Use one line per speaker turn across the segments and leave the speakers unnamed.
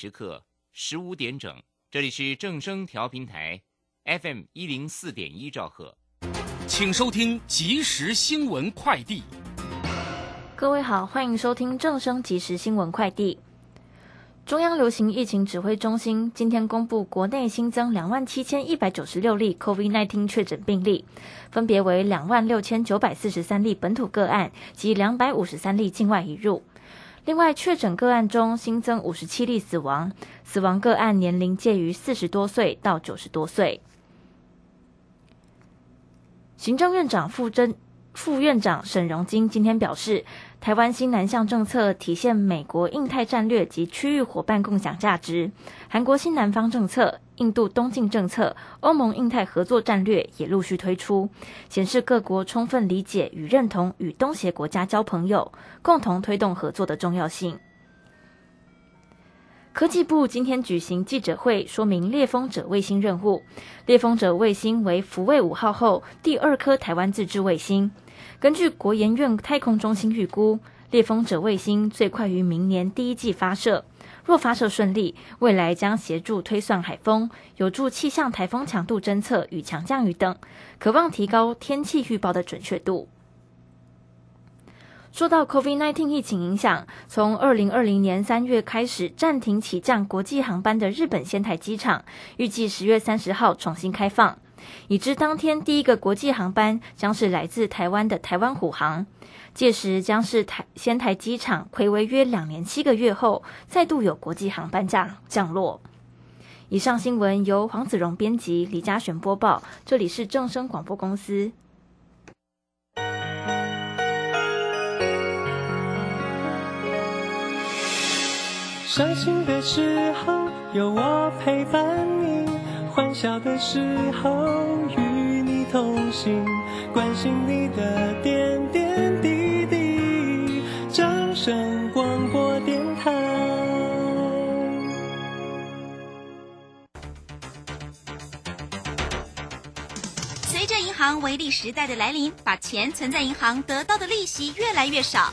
时刻十五点整，这里是正声调频台，FM 一零四点一兆赫，
请收听即时新闻快递。
各位好，欢迎收听正声即时新闻快递。中央流行疫情指挥中心今天公布，国内新增两万七千一百九十六例 COVID-19 确诊病例，分别为两万六千九百四十三例本土个案及两百五十三例境外移入。另外，确诊个案中新增五十七例死亡，死亡个案年龄介于四十多岁到九十多岁。行政院长副真副院长沈荣金今天表示，台湾新南向政策体现美国印太战略及区域伙伴共享价值，韩国新南方政策。印度东进政策、欧盟印太合作战略也陆续推出，显示各国充分理解与认同与东协国家交朋友，共同推动合作的重要性。科技部今天举行记者会，说明猎风者卫星任务。猎风者卫星为福卫五号后第二颗台湾自制卫星。根据国研院太空中心预估，猎风者卫星最快于明年第一季发射。若发射顺利，未来将协助推算海风，有助气象台风强度侦测与强降雨等，渴望提高天气预报的准确度。受到 COVID-19 疫情影响，从二零二零年三月开始暂停起降国际航班的日本仙台机场，预计十月三十号重新开放。已知当天第一个国际航班将是来自台湾的台湾虎航。届时将是台仙台机场睽违约两年七个月后，再度有国际航班降降落。以上新闻由黄子荣编辑，李嘉璇播报。这里是正声广播公司。
伤心的时候有我陪伴你，欢笑的时候与你同行，关心你的点点滴滴。掌。声广播电台。
随着银行微利时代的来临，把钱存在银行得到的利息越来越少。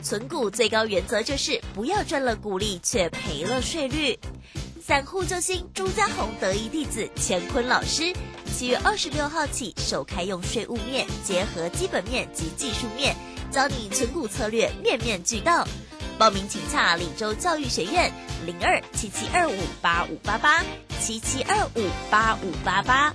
存股最高原则就是不要赚了股利却赔了税率。散户救星朱家红得意弟子乾坤老师。七月二十六号起，首开用税务面结合基本面及技术面，教你存股策略面面俱到。报名请洽领州教育学院零二七七二五八五八八七七二五八五八八。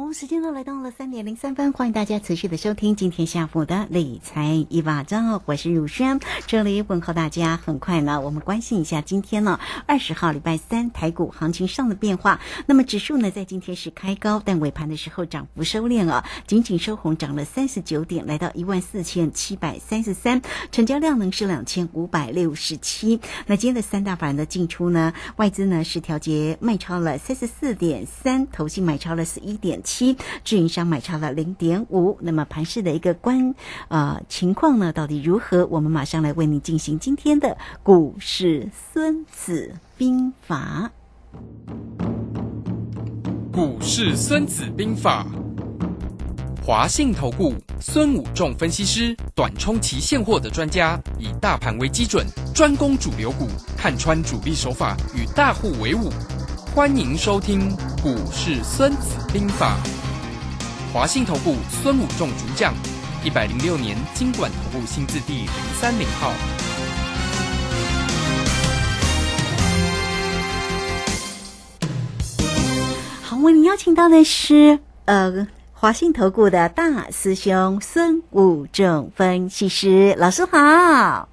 好，时间呢来到了三点零三分，欢迎大家持续的收听今天下午的理财一把照，我是如轩，这里问候大家。很快呢，我们关心一下今天呢二十号礼拜三台股行情上的变化。那么指数呢在今天是开高，但尾盘的时候涨幅收敛啊，仅仅收红，涨了三十九点，来到一万四千七百三十三，成交量呢是两千五百六十七。那今天的三大板的进出呢，外资呢是调节卖超了三十四点三，投信买超了十一点。七，运营商买超了零点五。那么盘市的一个关呃情况呢，到底如何？我们马上来为您进行今天的股市孙子兵法。
股市孙子兵法，华信投顾孙武仲分析师，短冲期现货的专家，以大盘为基准，专攻主流股，看穿主力手法，与大户为伍。欢迎收听《股市孙子兵法》，华信投顾孙武仲主讲，一百零六年经管投顾新字第零三零号。
好，为您邀请到的是呃华信投顾的大师兄孙武仲分析师，老师好。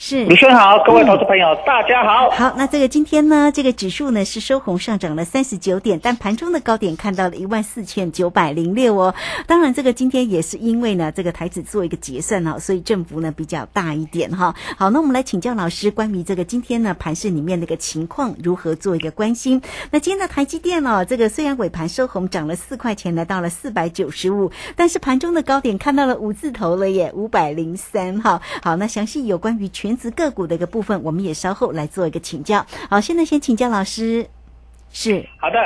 是
卢轩好，各位投资朋友，大家好。
好，那这个今天呢，这个指数呢是收红上涨了三十九点，但盘中的高点看到了一万四千九百零六哦。当然，这个今天也是因为呢，这个台子做一个结算哦，所以振幅呢比较大一点哈。好，那我们来请教老师关于这个今天呢盘市里面的一个情况如何做一个关心。那今天的台积电哦，这个虽然尾盘收红涨了四块钱，来到了四百九十五，但是盘中的高点看到了五字头了耶，五百零三哈。好，那详细有关于全职个股的一个部分，我们也稍后来做一个请教。好，现在先请教老师。是
好的，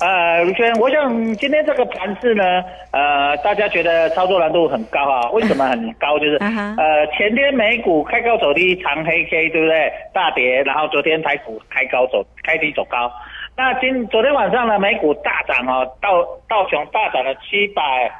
呃，卢轩，我想今天这个盘势呢，呃，大家觉得操作难度很高啊？为什么很高？就是 呃，前天美股开高走低，长黑 K，对不对？大跌，然后昨天台股开高走，开低走高。那今昨天晚上呢，美股大涨哦，道道琼大涨了七百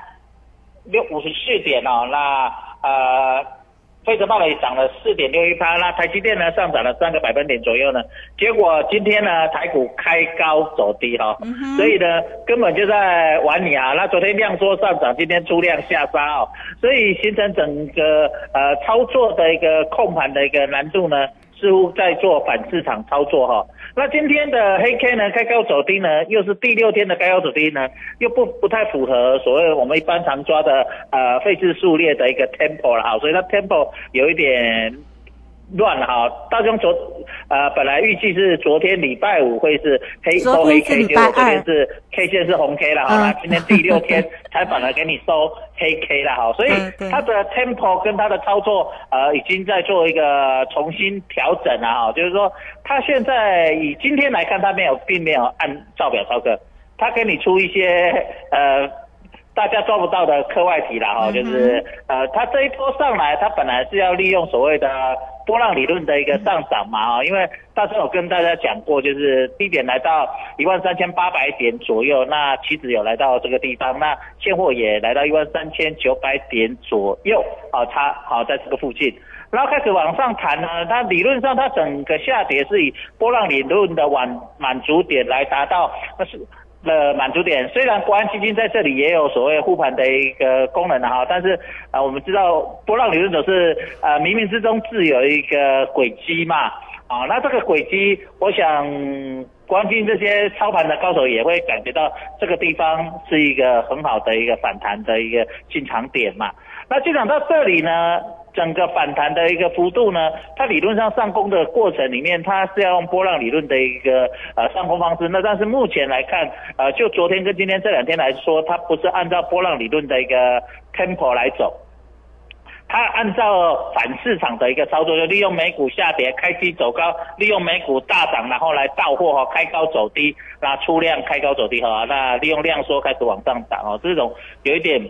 六五十四点哦，那呃。费城半导体涨了四点六一趴，那台积电呢上涨了三个百分点左右呢。结果今天呢台股开高走低哈，所以呢根本就在玩你啊。那昨天量缩上涨，今天出量下杀哦，所以形成整个呃操作的一个控盘的一个难度呢。似乎在做反市场操作哈，那今天的黑 K 呢开高走低呢，又是第六天的开高走低呢，又不不太符合所谓我们一般常抓的呃费字数列的一个 tempo 了哈，所以它 tempo 有一点。乱了哈，大雄昨呃本来预计是昨天礼拜五会是黑收黑 K，结果昨天是 K 线是红 K 了哈，那今天第六天才反而给你收黑 K 了哈，所以它的 tempo 跟它的操作呃已经在做一个重新调整了哈，就是说它现在以今天来看，它没有并没有按照表操作，它给你出一些呃。大家抓不到的课外题了哈，就是呃，它这一波上来，它本来是要利用所谓的波浪理论的一个上涨嘛啊，因为大家有跟大家讲过，就是低点来到一万三千八百点左右，那期指有来到这个地方，那现货也来到一万三千九百点左右啊，差好在这个附近，然后开始往上弹呢，它理论上它整个下跌是以波浪理论的满满足点来达到，那是。的满足点，虽然国安基金在这里也有所谓护盘的一个功能哈，但是啊，我们知道波浪理论者是呃冥冥之中自有一个轨迹嘛，啊，那这个轨迹，我想国安基金这些操盘的高手也会感觉到这个地方是一个很好的一个反弹的一个进场点嘛，那进场到这里呢？整个反弹的一个幅度呢，它理论上上攻的过程里面，它是要用波浪理论的一个呃上攻方式。那但是目前来看，呃，就昨天跟今天这两天来说，它不是按照波浪理论的一个 tempo 来走，它按照反市场的一个操作，就利用美股下跌开低走高，利用美股大涨然后来到货哈，开高走低，那出量开高走低哈，那利用量缩开始往上涨哦，这种有一点。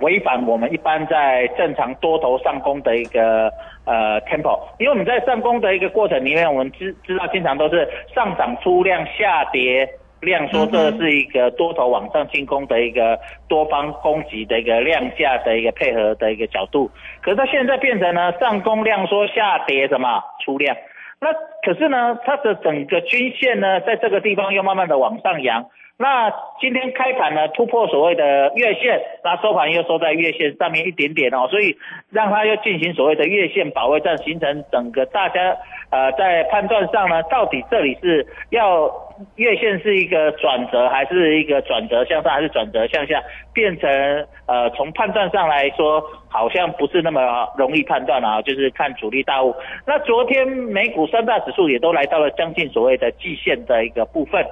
违反我们一般在正常多头上攻的一个呃 tempo，因为我们在上攻的一个过程里面，我们知知道经常都是上涨出量下跌量缩，这是一个多头往上进攻的一个多方攻击的一个量价的一个配合的一个角度。可是它现在变成呢上攻量缩下跌什么出量，那可是呢它的整个均线呢在这个地方又慢慢的往上扬。那今天开盘呢，突破所谓的月线，那收盘又收在月线上面一点点哦，所以让它又进行所谓的月线保卫战，形成整个大家呃在判断上呢，到底这里是要月线是一个转折，还是一个转折向上，还是转折向下，变成呃从判断上来说，好像不是那么容易判断啊，就是看主力大户。那昨天美股三大指数也都来到了将近所谓的季线的一个部分。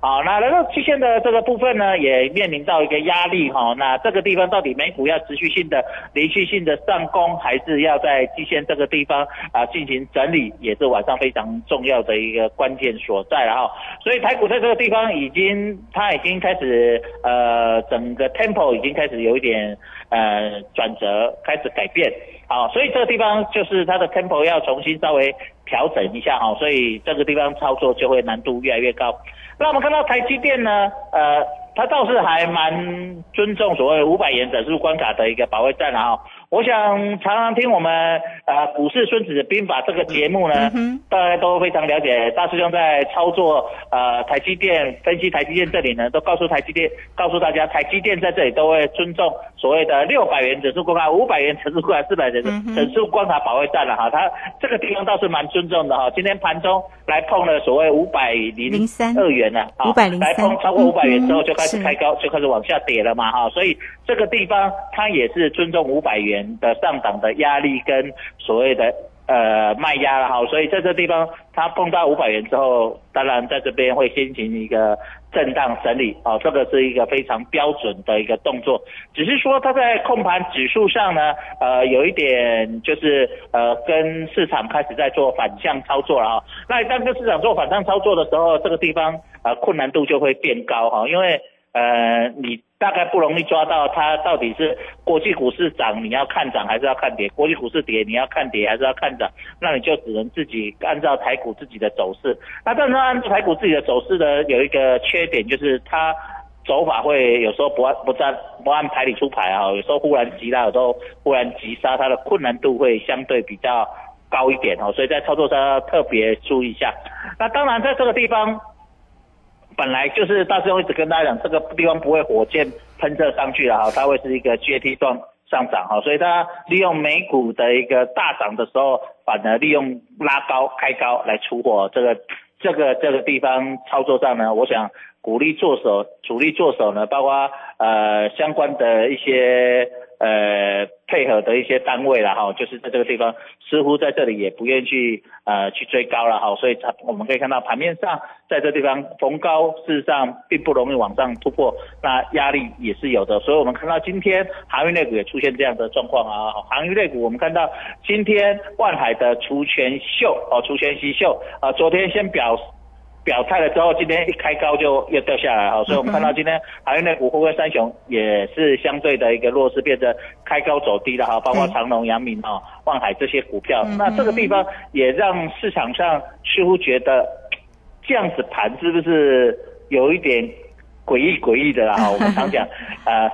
好，那来到期限的这个部分呢，也面临到一个压力哈。那这个地方到底美股要持续性的、连续性的上攻，还是要在期限这个地方啊进行整理，也是晚上非常重要的一个关键所在了哈。所以台股在这个地方已经，它已经开始呃，整个 tempo 已经开始有一点呃转折，开始改变。好，所以这个地方就是它的 tempo 要重新稍微调整一下哈。所以这个地方操作就会难度越来越高。那我们看到台积电呢，呃，它倒是还蛮尊重所谓五百元整数关卡的一个保卫战啊。我想常常听我们呃股市孙子兵法这个节目呢，大家都非常了解。大师兄在操作呃台积电分析台积电这里呢，都告诉台积电，告诉大家台积电在这里都会尊重所谓的六百元指数关卡、五百元指数关卡、四百元指数关卡保卫战了哈。他这个地方倒是蛮尊重的哈。今天盘中来碰了所谓五百零三二元了，
五百零
来碰超过五百元之后就开始开高，就开始往下跌了嘛哈。所以这个地方它也是尊重五百元。的上涨的压力跟所谓的呃卖压了哈，所以在这地方它碰到五百元之后，当然在这边会先行一个震荡整理啊，这个是一个非常标准的一个动作，只是说它在控盘指数上呢，呃有一点就是呃跟市场开始在做反向操作了啊，那当跟市场做反向操作的时候，这个地方呃困难度就会变高哈，因为呃你。大概不容易抓到它到底是国际股市涨你要看涨还是要看跌，国际股市跌你要看跌还是要看涨，那你就只能自己按照台股自己的走势。那但是按照台股自己的走势呢，有一个缺点就是它走法会有时候不按不按不按牌理出牌啊，有时候忽然急拉，有时候忽然急杀，它的困难度会相对比较高一点哦，所以在操作上要特别注意一下。那当然在这个地方。本来就是大师兄一直跟大家讲，这个地方不会火箭喷射上去了哈，它会是一个阶梯状上涨哈，所以大家利用美股的一个大涨的时候，反而利用拉高开高来出货，这个这个这个地方操作上呢，我想鼓励做手，主力做手呢，包括呃相关的一些。呃，配合的一些单位了哈，就是在这个地方，似乎在这里也不愿意去呃去追高了哈，所以它我们可以看到盘面上，在这地方逢高事实上并不容易往上突破，那压力也是有的，所以我们看到今天航运类股也出现这样的状况啊，航运类股我们看到今天万海的除权秀哦，除权息秀啊，昨天先表示。表态了之后，今天一开高就又掉下来哈，所以我们看到今天海运类股、货柜三雄也是相对的一个弱势，变成开高走低的哈，包括长隆、阳明啊、万海这些股票。那这个地方也让市场上似乎觉得这样子盘是不是有一点诡异诡异的啦？哈，我们常讲呃。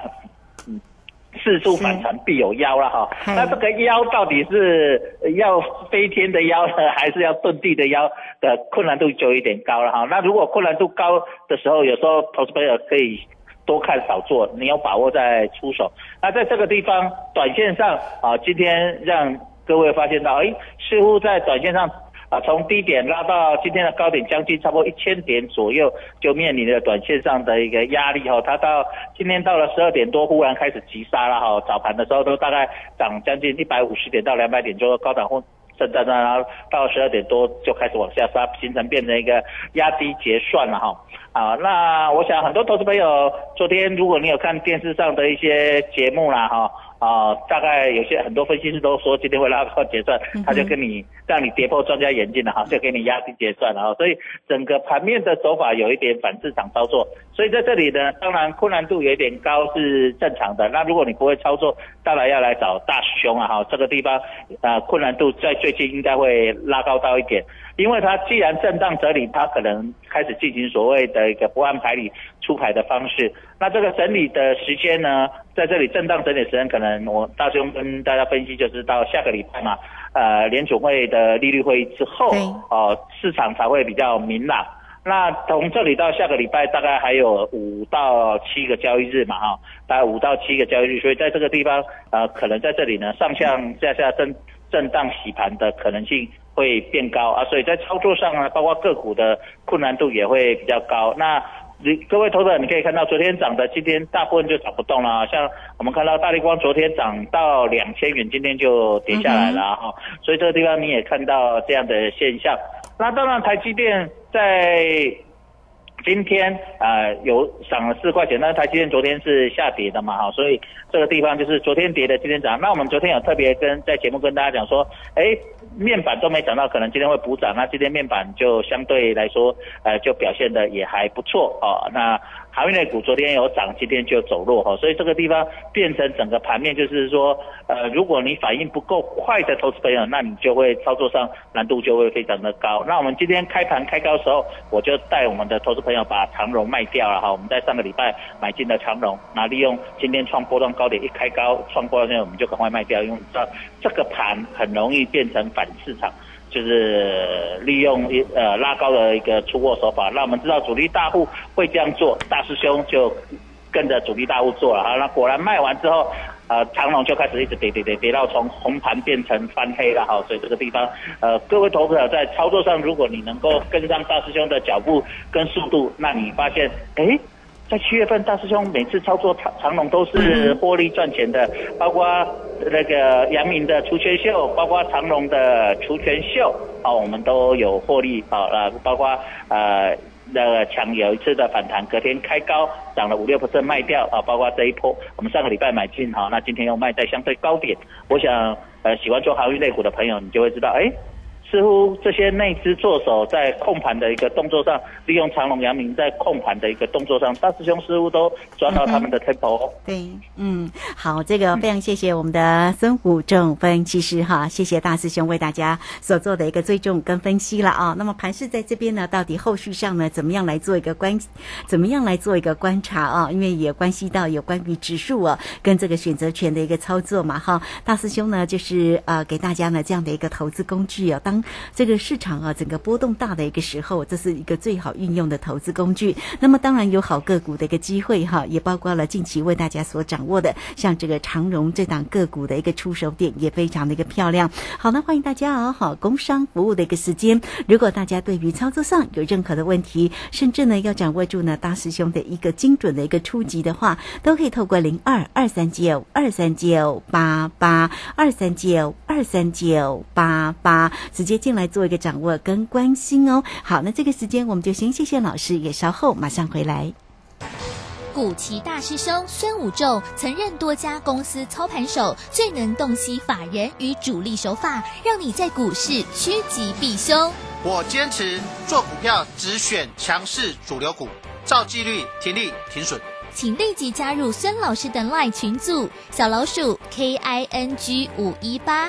四处反弹必有妖了哈，那这个妖到底是要飞天的妖呢，还是要遁地的妖的困难度就有点高了哈。那如果困难度高的时候，有时候投资朋友可以多看少做，你有把握再出手。那在这个地方，短线上啊，今天让各位发现到，哎，似乎在短线上。啊，从低点拉到今天的高点，将近差不多一千点左右，就面临着短线上的一个压力哈。它到今天到了十二点多，忽然开始急杀了哈。早盘的时候都大概涨将近一百五十点到两百点，左右高档或震荡然后到十二点多就开始往下杀，形成变成一个压低结算了哈。啊，那我想很多投资朋友昨天如果你有看电视上的一些节目啦哈。啊，大概有些很多分析师都说今天会拉高结算，他就跟你让你跌破专家眼镜了哈，就给你压低结算了哈，所以整个盘面的手法有一点反市场操作，所以在这里呢，当然困难度有一点高是正常的。那如果你不会操作，当然要来找大师兄啊哈，这个地方啊困难度在最近应该会拉高到一点。因为它既然震荡整理，它可能开始进行所谓的一个不按牌理出牌的方式。那这个整理的时间呢，在这里震荡整理时间，可能我大兄跟大家分析，就是到下个礼拜嘛，呃，联储会的利率会议之后，哦，市场才会比较明朗。那从这里到下个礼拜，大概还有五到七个交易日嘛，哈，大概五到七个交易日，所以在这个地方，呃，可能在这里呢，上上下下震震荡洗盘的可能性。会变高啊，所以在操作上呢，包括个股的困难度也会比较高。那你各位投资者，你可以看到昨天涨的，今天大部分就涨不动了。像我们看到大力光昨天涨到两千元，今天就跌下来了哈。所以这个地方你也看到这样的现象。那当然，台积电在。今天呃有涨了四块钱，那台今天昨天是下跌的嘛哈，所以这个地方就是昨天跌的，今天涨。那我们昨天有特别跟在节目跟大家讲说，哎，面板都没涨到，可能今天会补涨，那今天面板就相对来说呃就表现的也还不错哦。那航运类股昨天有涨，今天就走弱哈，所以这个地方变成整个盘面就是说，呃，如果你反应不够快的投资朋友，那你就会操作上难度就会非常的高。那我们今天开盘开高的时候，我就带我们的投资朋友。把长荣卖掉了哈，我们在上个礼拜买进的长荣，那利用今天创波段高点一开高创波段，我们就赶快卖掉，因为知道这个盘很容易变成反市场，就是利用一呃拉高的一个出货手法，那我们知道主力大户会这样做，大师兄就跟着主力大户做了哈，那果然卖完之后。呃，长龙就开始一直跌跌跌跌到从红盘变成翻黑了哈，所以这个地方，呃，各位投资者在操作上，如果你能够跟上大师兄的脚步跟速度，那你发现，哎，在七月份大师兄每次操作长长龙都是获利赚钱的，包括那个阳明的除权秀，包括长龙的除权秀，啊，我们都有获利啊，呃，包括呃。那个强有一次的反弹，隔天开高涨了五六 percent 卖掉啊，包括这一波，我们上个礼拜买进哈，那今天又卖在相对高点，我想呃喜欢做航运类股的朋友，你就会知道哎。似乎这些内资做手在控盘的一个动作上，利用长隆、阳明在控盘的一个动作上，大师兄似乎都抓到他们的 tempo。
对，嗯，好，这个非常谢谢我们的孙虎正分析师哈，谢谢大师兄为大家所做的一个追踪跟分析了啊。那么盘势在这边呢，到底后续上呢，怎么样来做一个观，怎么样来做一个观察啊？因为也关系到有关于指数啊，跟这个选择权的一个操作嘛哈。大师兄呢，就是呃给大家呢这样的一个投资工具啊，当这个市场啊，整个波动大的一个时候，这是一个最好运用的投资工具。那么当然有好个股的一个机会哈，也包括了近期为大家所掌握的，像这个长荣这档个股的一个出手点也非常的一个漂亮。好，那欢迎大家哦，好工商服务的一个时间。如果大家对于操作上有任何的问题，甚至呢要掌握住呢大师兄的一个精准的一个初级的话，都可以透过零二二三九二三九八八二三九二三九八八接。进来做一个掌握跟关心哦。好，那这个时间我们就先谢谢老师，也稍后马上回来。
古奇大师兄孙武仲曾任多家公司操盘手，最能洞悉法人与主力手法，让你在股市趋吉避凶。
我坚持做股票只选强势主流股，照纪律停利停损。
请立即加入孙老师的 LINE 群组，小老鼠 K I N G 五一八，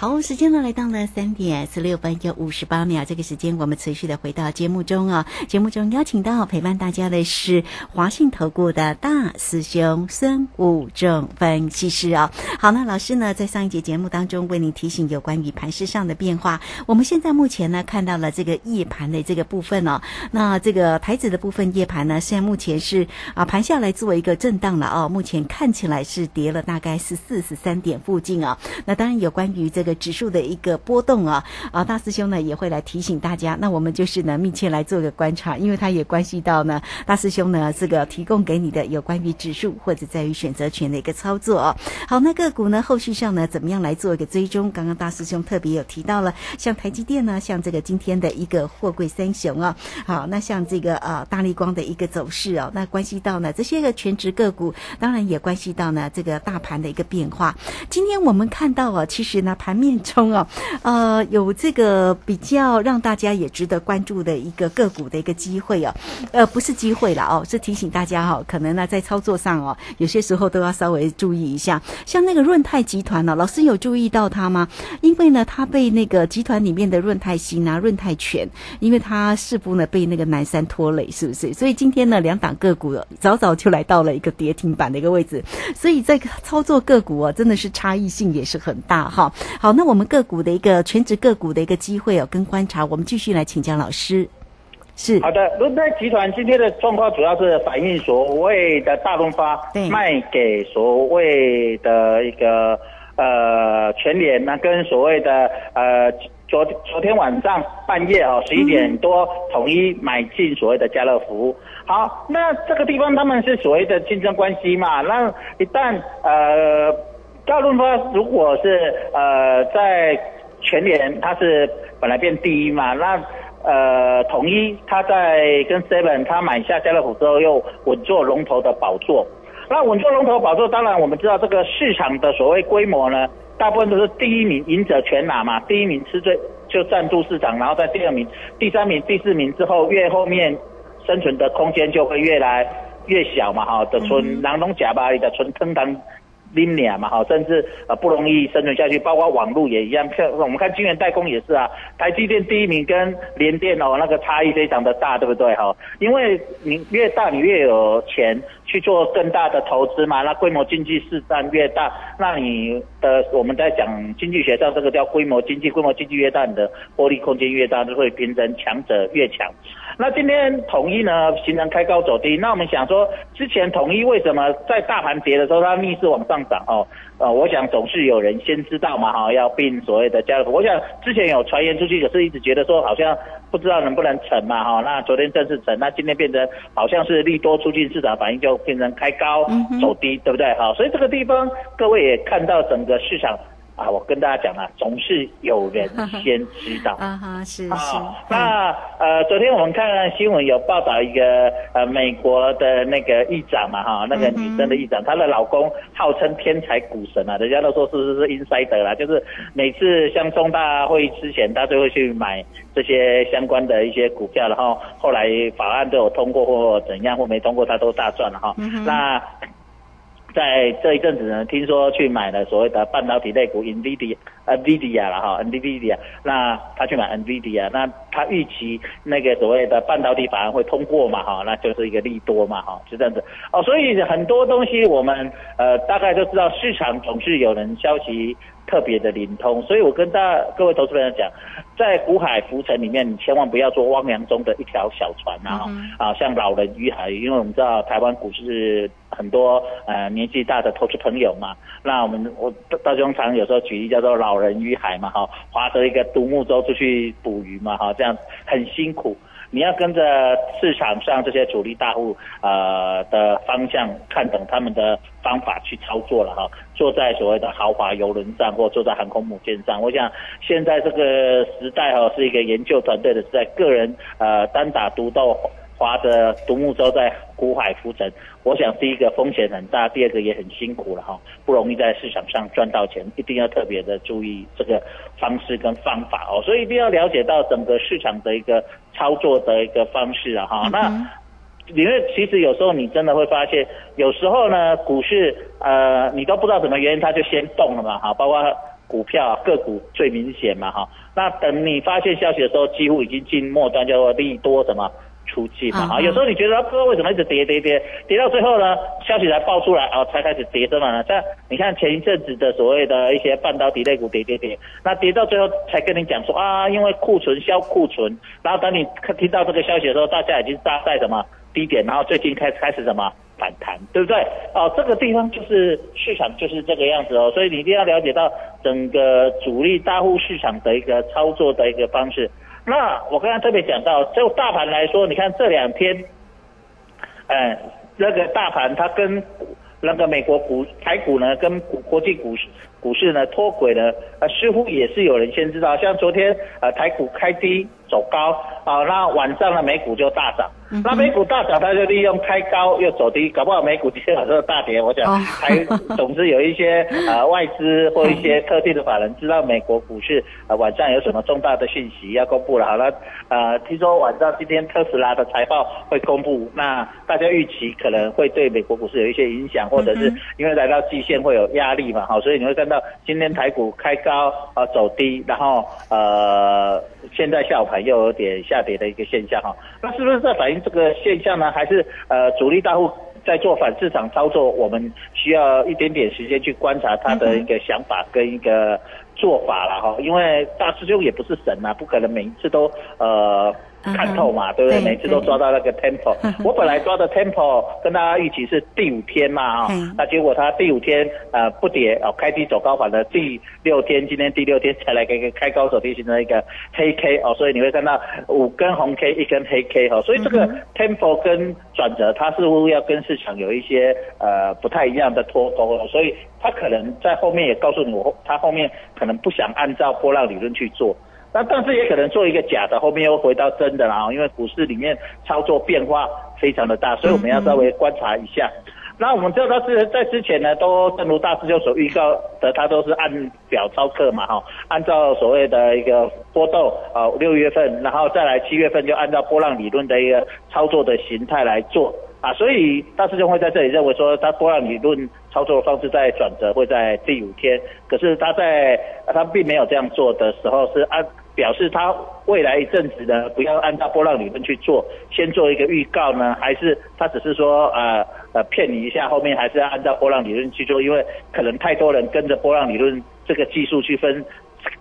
好，时间呢来到了三点十六分又五十八秒。这个时间我们持续的回到节目中啊。节目中邀请到陪伴大家的是华信投顾的大师兄孙武正分析师啊。好，那老师呢在上一节节目当中为您提醒有关于盘势上的变化。我们现在目前呢看到了这个夜盘的这个部分哦。那这个台子的部分夜盘呢，现在目前是啊盘下来做一个震荡了啊。目前看起来是跌了大概是四十三点附近啊。那当然有关于这个。指数的一个波动啊啊，大师兄呢也会来提醒大家。那我们就是呢密切来做个观察，因为它也关系到呢大师兄呢这个提供给你的有关于指数或者在于选择权的一个操作啊。好，那个股呢后续上呢怎么样来做一个追踪？刚刚大师兄特别有提到了，像台积电呢，像这个今天的一个货柜三雄啊。好，那像这个呃大力光的一个走势哦，那关系到呢这些个全职个股，当然也关系到呢这个大盘的一个变化。今天我们看到啊，其实呢盘。面中哦，呃，有这个比较让大家也值得关注的一个个股的一个机会哦，呃，不是机会了哦，是提醒大家哈，可能呢在操作上哦，有些时候都要稍微注意一下。像那个润泰集团呢，老师有注意到它吗？因为呢，它被那个集团里面的润泰新啊、润泰全，因为它似乎呢被那个南山拖累，是不是？所以今天呢，两档个股早早就来到了一个跌停板的一个位置，所以在操作个股啊，真的是差异性也是很大哈。好。那我们个股的一个全职个股的一个机会哦，跟观察，我们继续来请教老师。是
好的，轮泰集团今天的状况主要是反映所谓的大润发卖给所谓的一个呃全联，那跟所谓的呃昨昨天晚上半夜哦十一点多统一买进所谓的家乐福。好，那这个地方他们是所谓的竞争关系嘛？那一旦呃。大润发如果是呃在全年它是本来变第一嘛，那呃统一它在跟 Seven 它买下家乐福之后又稳坐龙头的宝座。那稳坐龙头宝座，当然我们知道这个市场的所谓规模呢，大部分都是第一名赢者全拿嘛，第一名吃最就占住市场，然后在第二名、第三名、第四名之后，越后面生存的空间就会越来越小嘛，哈，的村南东甲巴里的村坑塘。拎脸嘛，哈，甚至呃不容易生存下去，包括网络也一样。像我们看晶圆代工也是啊，台积电第一名跟联电哦，那个差异非常的大，对不对哈？因为你越大，你越有钱去做更大的投资嘛，那规模经济市占越大，那你的我们在讲经济学上这个叫规模经济，规模经济越大，你的获利空间越大，就会变成强者越强。那今天统一呢形成开高走低，那我们想说，之前统一为什么在大盘跌的时候它逆势往上涨哦？呃，我想总是有人先知道嘛哈，要并所谓的家乐福。我想之前有传言出去，可是一直觉得说好像不知道能不能成嘛哈。那昨天正式成，那今天变成好像是利多出尽，市场反应就变成开高走低，对不对哈？所以这个地方各位也看到整个市场。啊，我跟大家讲啊，总是有人先知道
啊哈，是是。
那呃，昨天我们看新闻有报道一个呃美国的那个议长嘛哈，那个女生的议长，她的老公号称天才股神啊，人家都说是是是 insider 啦，就是每次像重大会议之前，他都会去买这些相关的一些股票，然后后来法案都有通过或怎样或没通过，他都大赚了哈。那在这一阵子呢，听说去买了所谓的半导体类股，NVIDIA，NVIDIA 了哈，NVIDIA，那他去买 NVIDIA，那他预期那个所谓的半导体法案会通过嘛哈，那就是一个利多嘛哈，就这样子哦，所以很多东西我们呃大概都知道，市场总是有人消息。特别的灵通，所以我跟大各位投资人讲，在股海浮沉里面，你千万不要做汪洋中的一条小船啊！啊，像老人与海，因为我们知道台湾股市很多呃年纪大的投资朋友嘛，那我们我大中常有时候举例叫做老人与海嘛，哈，划着一个独木舟出去捕鱼嘛，哈，这样很辛苦。你要跟着市场上这些主力大户呃的方向看等他们的方法去操作了哈，坐在所谓的豪华游轮上或坐在航空母舰上，我想现在这个时代哈是一个研究团队的时代，个人呃单打独斗。划着独木舟在股海浮沉，我想第一个风险很大，第二个也很辛苦了哈，不容易在市场上赚到钱，一定要特别的注意这个方式跟方法哦，所以一定要了解到整个市场的一个操作的一个方式啊哈。那因为其实有时候你真的会发现，有时候呢股市呃你都不知道什么原因它就先动了嘛哈，包括股票个股最明显嘛哈，那等你发现消息的时候，几乎已经进末端叫做利多什么。出尽嘛啊，有时候你觉得不知道为什么一直跌跌跌，跌到最后呢，消息才爆出来啊，才开始跌的嘛？像你看前一阵子的所谓的一些半导体类股跌跌跌，那跌到最后才跟你讲说啊，因为库存销库存，然后等你听到这个消息的时候，大家已经扎在什么低点，然后最近开开始什么反弹，对不对？哦，这个地方就是市场就是这个样子哦，所以你一定要了解到整个主力大户市场的一个操作的一个方式。那我刚刚特别讲到，就大盘来说，你看这两天，哎，那个大盘它跟那个美国股台股呢，跟国国际股市股市呢脱轨呢，呃，似乎也是有人先知道，像昨天呃台股开低走高，啊，那晚上呢美股就大涨。那美股大涨，它就利用开高又走低，搞不好美股今天晚上大跌。我想还总之有一些呃外资或一些特定的法人知道美国股市呃晚上有什么重大的讯息要公布了。好了，呃，听说晚上今天特斯拉的财报会公布，那大家预期可能会对美国股市有一些影响，或者是因为来到季线会有压力嘛，好，所以你会看到今天台股开高啊走低，然后呃现在下午盘又有点下跌的一个现象哈，那是不是在反映？这个现象呢，还是呃主力大户在做反市场操作，我们需要一点点时间去观察他的一个想法跟一个做法了哈，因为大师兄也不是神啊，不可能每一次都呃。看透嘛，对不对？每次都抓到那个 tempo。我本来抓的 tempo 跟大家预期是第五天嘛，啊，那结果它第五天呃不跌哦，开低走高，反的第六天，今天第六天才来个个开高走低形成一个黑 K 哦，所以你会看到五根红 K 一根黑 K 哈，所以这个 tempo 跟转折，它似乎要跟市场有一些呃不太一样的脱钩了，所以它可能在后面也告诉你，我它后面可能不想按照波浪理论去做。那但是也可能做一个假的，后面又回到真的啦，因为股市里面操作变化非常的大，所以我们要稍微观察一下。那我们知道他是在之前呢，都正如大师兄所预告的，他都是按表操课嘛，哈，按照所谓的一个波动啊，六月份，然后再来七月份就按照波浪理论的一个操作的形态来做啊，所以大师兄会在这里认为说，他波浪理论操作的方式在转折会在第五天，可是他在他并没有这样做的时候是按。表示他未来一阵子呢，不要按照波浪理论去做，先做一个预告呢，还是他只是说呃呃骗你一下，后面还是要按照波浪理论去做，因为可能太多人跟着波浪理论这个技术去分，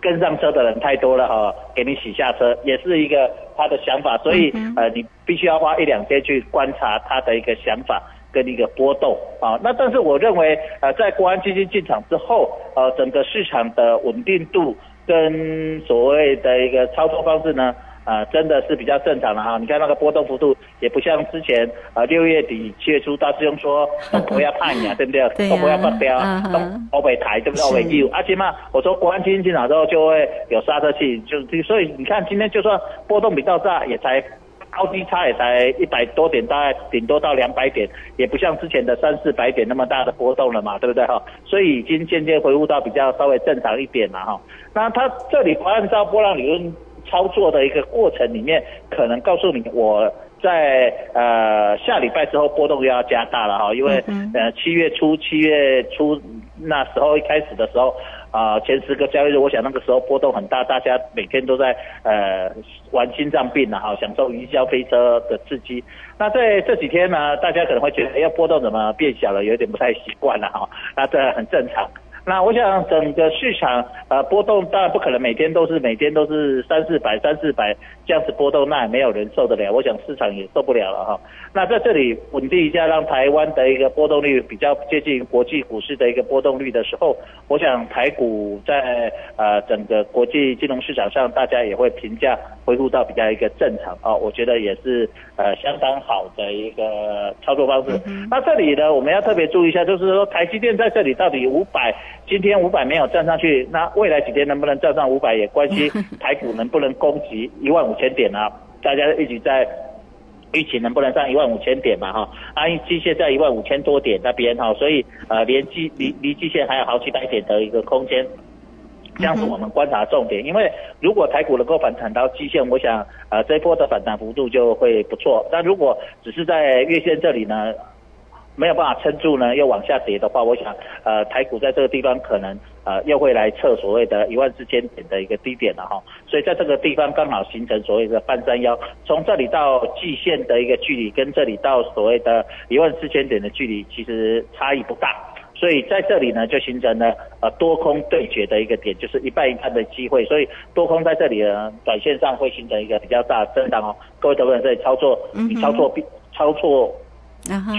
跟上车的人太多了哈，给你洗下车，也是一个他的想法，所以呃你必须要花一两天去观察他的一个想法跟一个波动啊。那但是我认为呃在国安基金进场之后，呃整个市场的稳定度。跟所谓的一个操作方式呢，呃，真的是比较正常的哈。你看那个波动幅度也不像之前啊，六月底七月初大师兄说都 不要怕你啊，对不对？都不要发飙，都欧北台对不对？欧北基而且嘛，我说国安基金进场之后就会有刹车器，就所以你看今天就算波动比较大，也才。高低差也才一百多点，大概顶多到两百点，也不像之前的三四百点那么大的波动了嘛，对不对哈？所以已经渐渐恢复到比较稍微正常一点了哈。那它这里不按照波浪理论操作的一个过程里面，可能告诉你我在呃下礼拜之后波动又要加大了哈，因为呃七月初七月初那时候一开始的时候。啊，前十个交易日，我想那个时候波动很大，大家每天都在呃玩心脏病了哈，享受云霄飞车的刺激。那在这几天呢，大家可能会觉得，哎呀，波动怎么变小了，有点不太习惯了哈。那这很正常。那我想整个市场呃波动当然不可能每天都是每天都是三四百三四百这样子波动，那也没有人受得了。我想市场也受不了了哈。那在这里稳定一下，让台湾的一个波动率比较接近国际股市的一个波动率的时候，我想台股在呃整个国际金融市场上，大家也会评价恢复到比较一个正常啊。我觉得也是呃相当好的一个操作方式。那这里呢，我们要特别注意一下，就是说台积电在这里到底五百。今天五百没有站上去，那未来几天能不能站上五百也关系 台股能不能攻击一万五千点啊？大家一起在预期能不能上一万五千点嘛？哈，安基线在一万五千多点那边哈，所以呃，连基离离基线还有好几百点的一个空间，这样子我们观察重点。因为如果台股能够反弹到基线，我想呃这波的反弹幅度就会不错。但如果只是在月线这里呢？没有办法撑住呢，又往下跌的话，我想，呃，台股在这个地方可能，呃，又会来测所谓的一万四千点的一个低点了哈。所以在这个地方刚好形成所谓的半山腰，从这里到季线的一个距离，跟这里到所谓的一万四千点的距离，其实差异不大。所以在这里呢，就形成了呃多空对决的一个点，就是一半一半的机会。所以多空在这里呢，短线上会形成一个比较大的震荡哦。各位投资人这里操作，你操作必操作。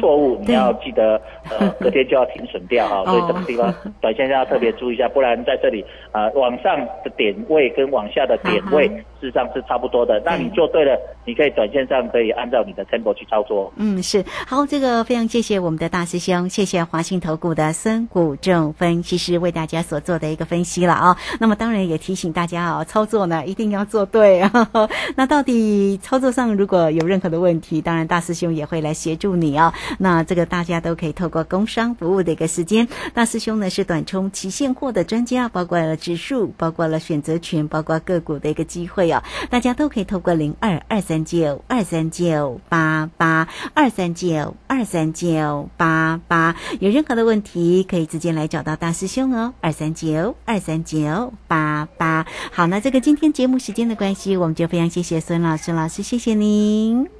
错误，你要记得，呃，隔天就要停损掉啊，所以这个地方 短线要特别注意一下，不然在这里，呃，往上的点位跟往下的点位事实上是差不多的。那你做对了，你可以短线上可以按照你的 tempo 去操作。
嗯，是好，这个非常谢谢我们的大师兄，谢谢华信投顾的孙谷正分析师为大家所做的一个分析了啊。那么当然也提醒大家啊，操作呢一定要做对啊。那到底操作上如果有任何的问题，当然大师兄也会来协助你。啊，那这个大家都可以透过工商服务的一个时间，大师兄呢是短冲期现货的专家，包括了指数，包括了选择权，包括个股的一个机会哦，大家都可以透过零二二三九二三九八八二三九二三九八八，有任何的问题可以直接来找到大师兄哦，二三九二三九八八。好，那这个今天节目时间的关系，我们就非常谢谢孙老师老师，谢谢您。